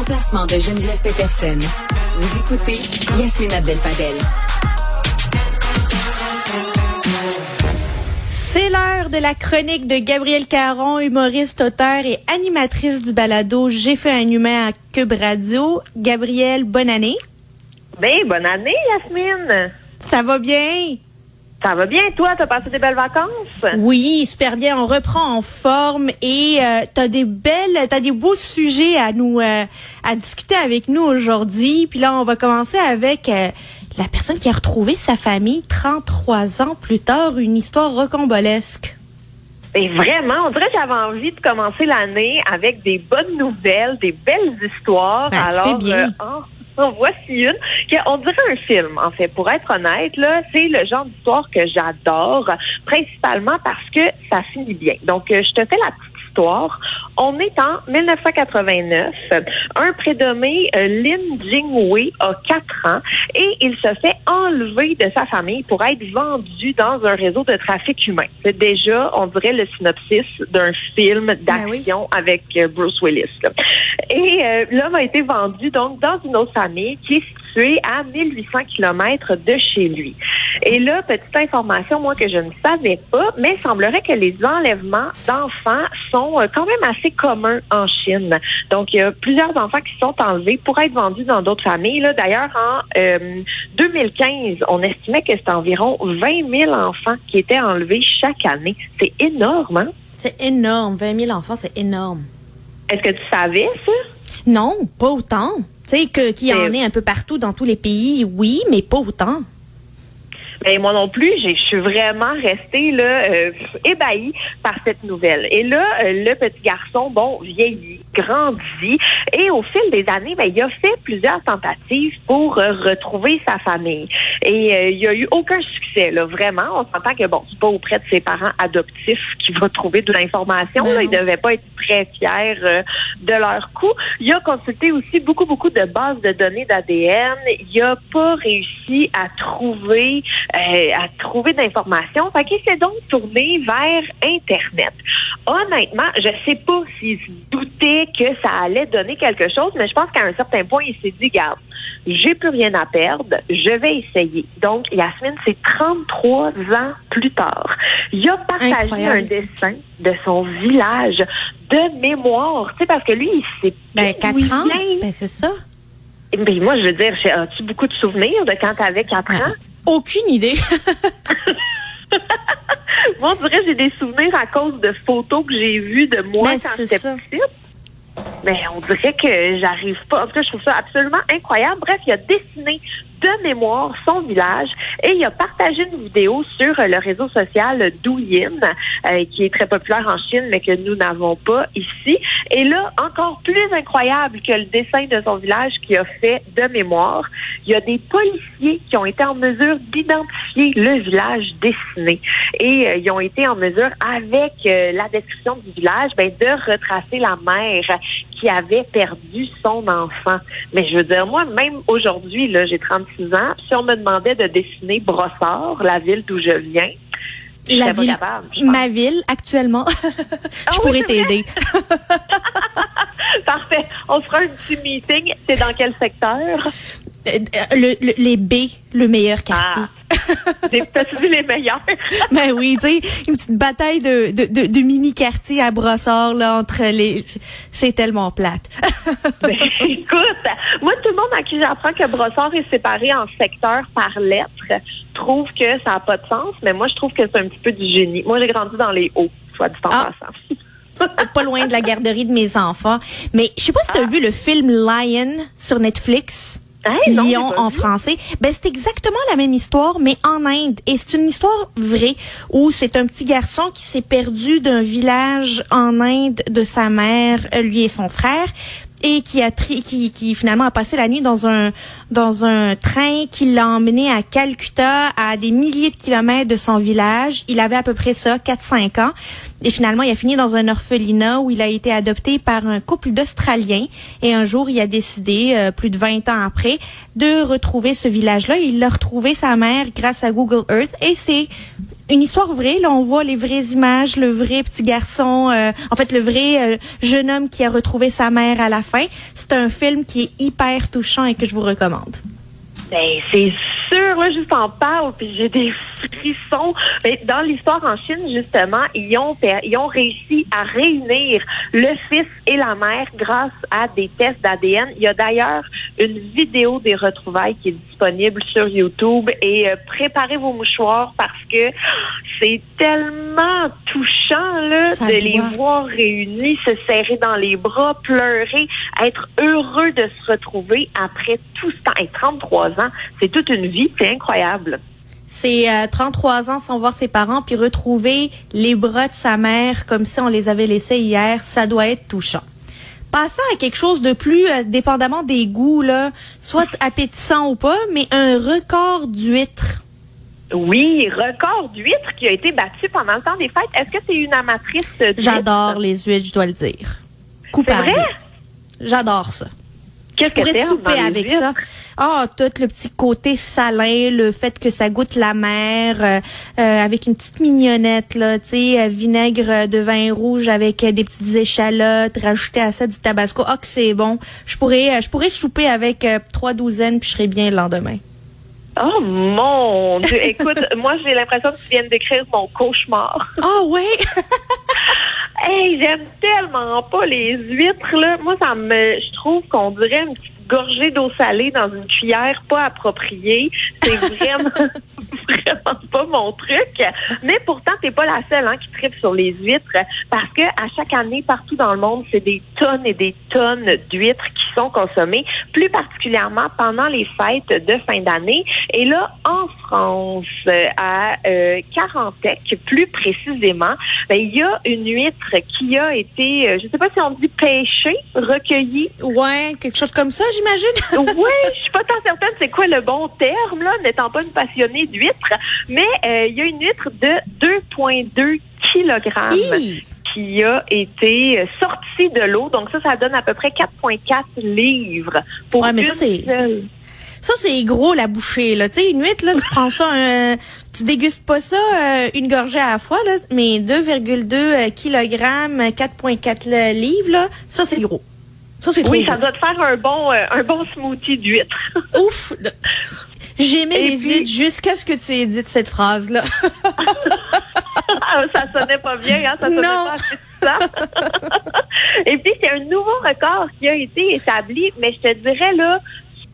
remplacement de Geneviève Peterson. Vous écoutez Yasmine Abdel-Fadel. C'est l'heure de la chronique de Gabrielle Caron, humoriste, auteur et animatrice du balado J'ai fait un humain à Cube Radio. Gabrielle, bonne année. Ben, bonne année, Yasmine. Ça va bien? Ça va bien, toi? T'as passé des belles vacances? Oui, super bien. On reprend en forme et euh, t'as des belles, t'as des beaux sujets à nous, euh, à discuter avec nous aujourd'hui. Puis là, on va commencer avec euh, la personne qui a retrouvé sa famille 33 ans plus tard, une histoire rocambolesque. Et vraiment, on dirait que j'avais envie de commencer l'année avec des bonnes nouvelles, des belles histoires. Ben, tu Alors, fais bien. euh, en- voici une. qui- On dirait un film, en fait. Pour être honnête, c'est le genre d'histoire que j'adore, principalement parce que ça finit bien. Donc, euh, je te fais la petite On est en 1989. Un prénommé euh, Lin Jingwei a 4 ans et il se fait enlever de sa famille pour être vendu dans un réseau de trafic humain. C'est déjà, on dirait, le synopsis d'un film d'action avec euh, Bruce Willis. Et euh, l'homme a été vendu donc dans une autre famille qui est située à 1800 kilomètres de chez lui. Et là, petite information, moi, que je ne savais pas, mais il semblerait que les enlèvements d'enfants sont euh, quand même assez communs en Chine. Donc, il y a plusieurs enfants qui sont enlevés pour être vendus dans d'autres familles. Là, D'ailleurs, en euh, 2015, on estimait que c'était environ 20 000 enfants qui étaient enlevés chaque année. C'est énorme, hein? C'est énorme. 20 000 enfants, c'est énorme. Est-ce que tu savais ça? Non, pas autant. Tu sais, qu'il y en ait un peu partout dans tous les pays, oui, mais pas autant. Ben, moi non plus, j'ai- je suis vraiment restée là euh, ébahie par cette nouvelle. Et là, euh, le petit garçon, bon, vieillit, grandit, et au fil des années, ben, il a fait plusieurs tentatives pour euh, retrouver sa famille. Et euh, il y a eu aucun succès, là, vraiment. On s'entend que bon, c'est pas auprès de ses parents adoptifs qu'il va trouver de l'information. Ben Là, il non. devait pas être très fier euh, de leur coup. Il a consulté aussi beaucoup, beaucoup de bases de données d'ADN. Il a pas réussi à trouver euh, à trouver d'informations. Fait qu'il s'est donc tourné vers Internet. Honnêtement, je sais pas s'il se doutait que ça allait donner quelque chose, mais je pense qu'à un certain point, il s'est dit, garde, j'ai plus rien à perdre, je vais essayer. Donc, Yasmine, c'est 33 ans plus tard. Il a partagé Incroyable. un dessin de son village de mémoire, tu sais, parce que lui, il sait Ben, 4 il ans, ben, c'est ça. Ben, moi, je veux dire, as-tu beaucoup de souvenirs de quand tu avais 4 ans? Aucune idée. Moi, on dirait que j'ai des souvenirs à cause de photos que j'ai vues de moi Ben, quand j'étais petite. Mais on dirait que j'arrive pas. En tout cas, je trouve ça absolument incroyable. Bref, il a dessiné de mémoire son village et il a partagé une vidéo sur euh, le réseau social Douyin, euh, qui est très populaire en Chine, mais que nous n'avons pas ici. Et là, encore plus incroyable que le dessin de son village qu'il a fait de mémoire, il y a des policiers qui ont été en mesure d'identifier le village dessiné. Et euh, ils ont été en mesure, avec euh, la description du village, ben, de retracer la mère qui avait perdu son enfant. Mais je veux dire, moi, même aujourd'hui, là, j'ai 36 ans, si on me demandait de dessiner Brossard, la ville d'où je viens, je La pas ville, capable. je ma ville, actuellement. Ah Je oui, pourrais t'aider. Parfait. On fera un petit meeting. C'est dans quel secteur? Euh, le- le- les B, le meilleur quartier. Ah. J'ai peut-être vu les meilleurs. Ben oui, tu sais, une petite bataille de, de, de, de mini-quartiers à Brossard, là, entre les... C'est tellement plate. Ben, écoute, moi, tout le monde à qui j'apprends que Brossard est séparé en secteurs par lettre trouve que ça n'a pas de sens, mais moi, je trouve que c'est un petit peu du génie. Moi, j'ai grandi dans les hauts, soit dit en Ah. passant. pas loin de la garderie de mes enfants. Mais je sais pas si tu as vu le film Lion sur Netflix. Hey, non, j'ai pas en français. Ben c'est exactement la même histoire, mais en Inde. Et c'est une histoire vraie où c'est un petit garçon qui s'est perdu d'un village en Inde de sa mère, euh, lui et son frère et qui a tri- qui, qui finalement a passé la nuit dans un dans un train qui l'a emmené à Calcutta à des milliers de kilomètres de son village. Il avait à peu près ça, 4-5 ans. Et finalement, il a fini dans un orphelinat où il a été adopté par un couple d'Australiens. Et un jour, il a décidé, euh, plus de 20 ans après, de retrouver ce village-là. Il a retrouvé sa mère grâce à Google Earth. Et c'est une histoire vraie. Là, on voit les vraies images, le vrai petit garçon, euh, en fait, le vrai euh, jeune homme qui a retrouvé sa mère à la fin. C'est un film qui est hyper touchant et que je vous recommande. Ben, c'est sûr, là, juste en parle, puis j'ai des frissons. Mais dans l'histoire en Chine, justement, ils ont, ils ont réussi à réunir le fils et la mère grâce à des tests d'ADN. Il y a d'ailleurs une vidéo des retrouvailles qui est disponible sur YouTube et euh, préparez vos mouchoirs parce que c'est tellement touchant là, de les voir réunis, se serrer dans les bras, pleurer, être heureux de se retrouver après tout ce temps. Et 33 ans, c'est toute une vie, c'est incroyable. C'est 33 euh, ans sans voir ses parents, puis retrouver les bras de sa mère comme si on les avait laissés hier, ça doit être touchant. Passons à quelque chose de plus euh, dépendamment des goûts, là, soit appétissant ou pas, mais un record d'huîtres. Oui, record d'huîtres qui a été battu pendant le temps des fêtes. Est-ce que es une amatrice? J'adore les huîtres, je dois le dire. Coupable. J'adore ça. Qu'est-ce que pourrais souper avec ça. Ah, tout le petit côté salin, le fait que ça goûte la mer, euh, euh, avec une petite mignonnette là, tu sais, euh, vinaigre de vin rouge avec des petites échalotes, rajouter à ça du tabasco. Ah, que c'est bon. Je pourrais, je pourrais souper avec trois douzaines puis je serais bien le lendemain. Oh mon Dieu! Écoute, moi j'ai l'impression que tu viens d'écrire mon cauchemar. Ah oh, ouais? hey, j'aime tellement pas les huîtres là. Moi ça me je trouve qu'on dirait une petite gorgée d'eau salée dans une cuillère pas appropriée. C'est vraiment vraiment pas mon truc. Mais pourtant, t'es pas la seule hein, qui tripe sur les huîtres parce que à chaque année, partout dans le monde, c'est des tonnes et des tonnes d'huîtres qui sont consommées, plus particulièrement pendant les fêtes de fin d'année. Et là, en France, à euh, Carantec, plus précisément, ben, il y a une huître qui a été, euh, je sais pas si on dit pêchée, recueillie. Ouais, quelque chose comme ça, j'imagine. oui, je suis pas tant certaine c'est quoi le bon terme, là, n'étant pas une passionnée d'huîtres mais euh, il y a une huître de 2,2 kg qui a été sortie de l'eau. Donc ça, ça donne à peu près 4,4 livres pour ouais, mais ça, c'est... Ça, c'est gros, la bouchée, là. Tu sais, une huître, là, tu prends ça, un, tu dégustes pas ça euh, une gorgée à la fois, là, mais 2,2 kg, 4,4 livres, là, ça, c'est gros. Ça, c'est Oui, ça doit te faire un bon, euh, un bon smoothie d'huître. Ouf! J'aimais les huîtres jusqu'à ce que tu aies dit cette phrase-là. ça sonnait pas bien, hein? ça sonnait pas ça. Et puis, c'est un nouveau record qui a été établi, mais je te dirais là,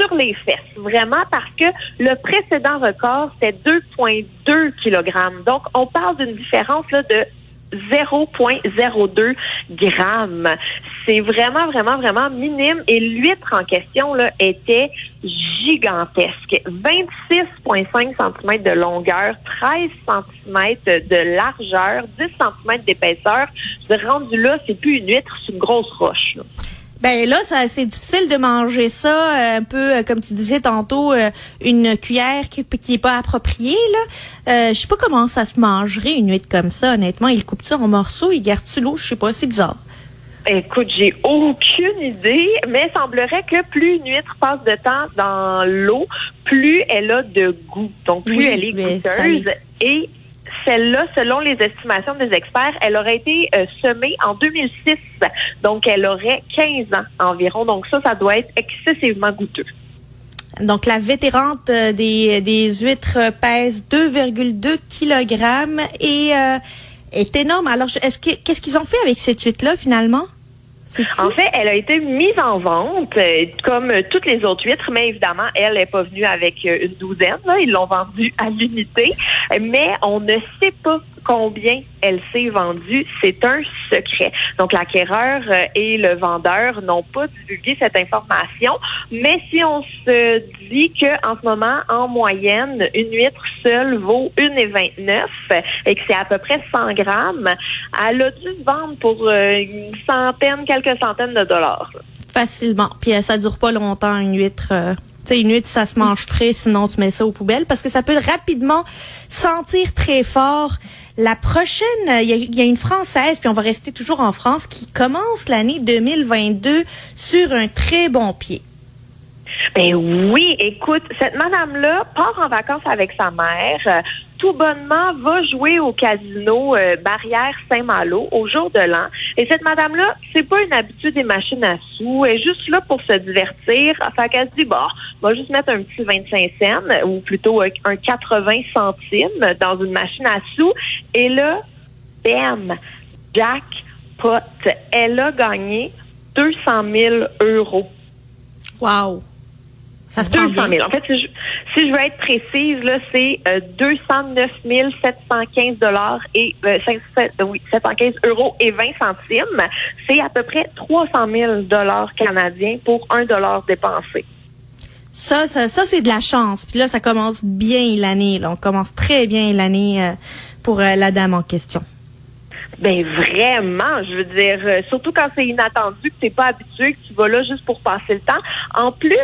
sur les fesses, vraiment, parce que le précédent record, c'était 2,2 kg. Donc, on parle d'une différence là, de 0,02 grammes. C'est vraiment, vraiment, vraiment minime. Et l'huître en question là, était gigantesque. 26,5 cm de longueur, 13 cm de largeur, 10 cm d'épaisseur. Rendu là, c'est plus une huître, c'est une grosse roche. Ben là, c'est difficile de manger ça euh, un peu euh, comme tu disais tantôt, euh, une cuillère qui, qui est pas appropriée là. Euh, je sais pas comment ça se mangerait une huître comme ça. Honnêtement, il coupe ça en morceaux, il garde-tu l'eau, je sais pas, c'est bizarre. Écoute, j'ai aucune idée, mais il semblerait que plus une huître passe de temps dans l'eau, plus elle a de goût. Donc plus elle est goûteuse et celle-là, selon les estimations des experts, elle aurait été euh, semée en 2006. Donc, elle aurait 15 ans environ. Donc, ça, ça doit être excessivement goûteux. Donc, la vétérante euh, des, des huîtres pèse 2,2 kg et euh, est énorme. Alors, est-ce qu'est-ce qu'ils ont fait avec cette huître-là, finalement? En fait, elle a été mise en vente comme toutes les autres huîtres, mais évidemment, elle n'est pas venue avec une douzaine. Ils l'ont vendue à l'unité mais on ne sait pas combien elle s'est vendue. C'est un secret. Donc, l'acquéreur euh, et le vendeur n'ont pas divulgué cette information. Mais si on se dit qu'en ce moment, en moyenne, une huître seule vaut 1,29 et que c'est à peu près 100 grammes, elle a dû vendre pour euh, une centaine, quelques centaines de dollars. Facilement. Puis euh, ça dure pas longtemps, une huître sais, une ça se mange frais, sinon tu mets ça aux poubelles parce que ça peut rapidement sentir très fort. La prochaine, il y, a une Française, puis on va rester toujours en France, qui commence l'année 2022 sur un très bon pied. Ben oui, écoute, cette madame-là part en vacances avec sa mère. tout bonnement va jouer au casino euh, Barrière Saint-Malo au jour de l'an. Et cette madame-là, c'est pas une habitude des machines à sous. Elle est juste là pour se divertir. Enfin, qu'elle se dit, bah, on va juste mettre un petit 25 cents ou plutôt un 80 centimes dans une machine à sous. Et là, bam, jackpot. Elle a gagné 200 000 euros. Wow. Ça se 200 000. En fait, si je, si je veux être précise, là, c'est euh, 209 715 dollars et euh, 5, oui, 715 euros et 20 centimes. C'est à peu près 300 000 dollars canadiens pour un dollar dépensé. Ça, ça, ça c'est de la chance. Puis là, ça commence bien l'année. On commence très bien l'année euh, pour euh, la dame en question. Ben vraiment, je veux dire, euh, surtout quand c'est inattendu, que t'es pas habitué, que tu vas là juste pour passer le temps. En plus,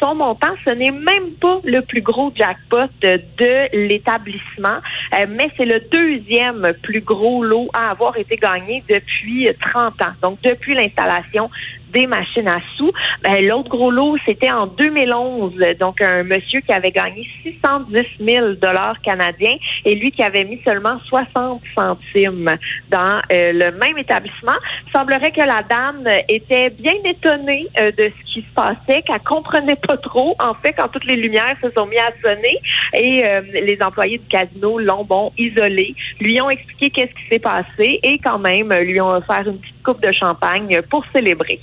son montant, ce n'est même pas le plus gros jackpot de l'établissement, euh, mais c'est le deuxième plus gros lot à avoir été gagné depuis 30 ans. Donc depuis l'installation des machines à sous. Ben, L'autre gros lot, c'était en 2011. Donc, un monsieur qui avait gagné 610 000 dollars canadiens et lui qui avait mis seulement 60 centimes dans euh, le même établissement. Il semblerait que la dame était bien étonnée euh, de ce qui se passait, qu'elle comprenait pas trop, en fait, quand toutes les lumières se sont mises à sonner et euh, les employés du casino l'ont, bon, isolé, lui ont expliqué qu'est-ce qui s'est passé et quand même lui ont offert une petite coupe de champagne pour célébrer.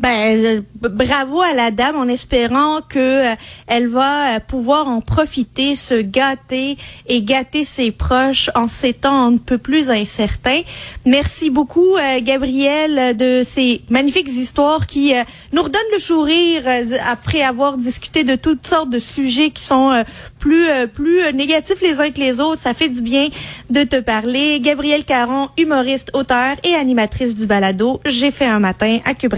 Ben, euh, bravo à la dame en espérant que euh, elle va euh, pouvoir en profiter, se gâter et gâter ses proches en ces temps un peu plus incertains. Merci beaucoup, Gabrielle, de ces magnifiques histoires qui nous redonnent le sourire après avoir discuté de toutes sortes de sujets qui sont plus plus négatifs les uns que les autres. Ça fait du bien de te parler. Gabrielle Caron, humoriste, auteur et animatrice du balado J'ai fait un matin à Cube.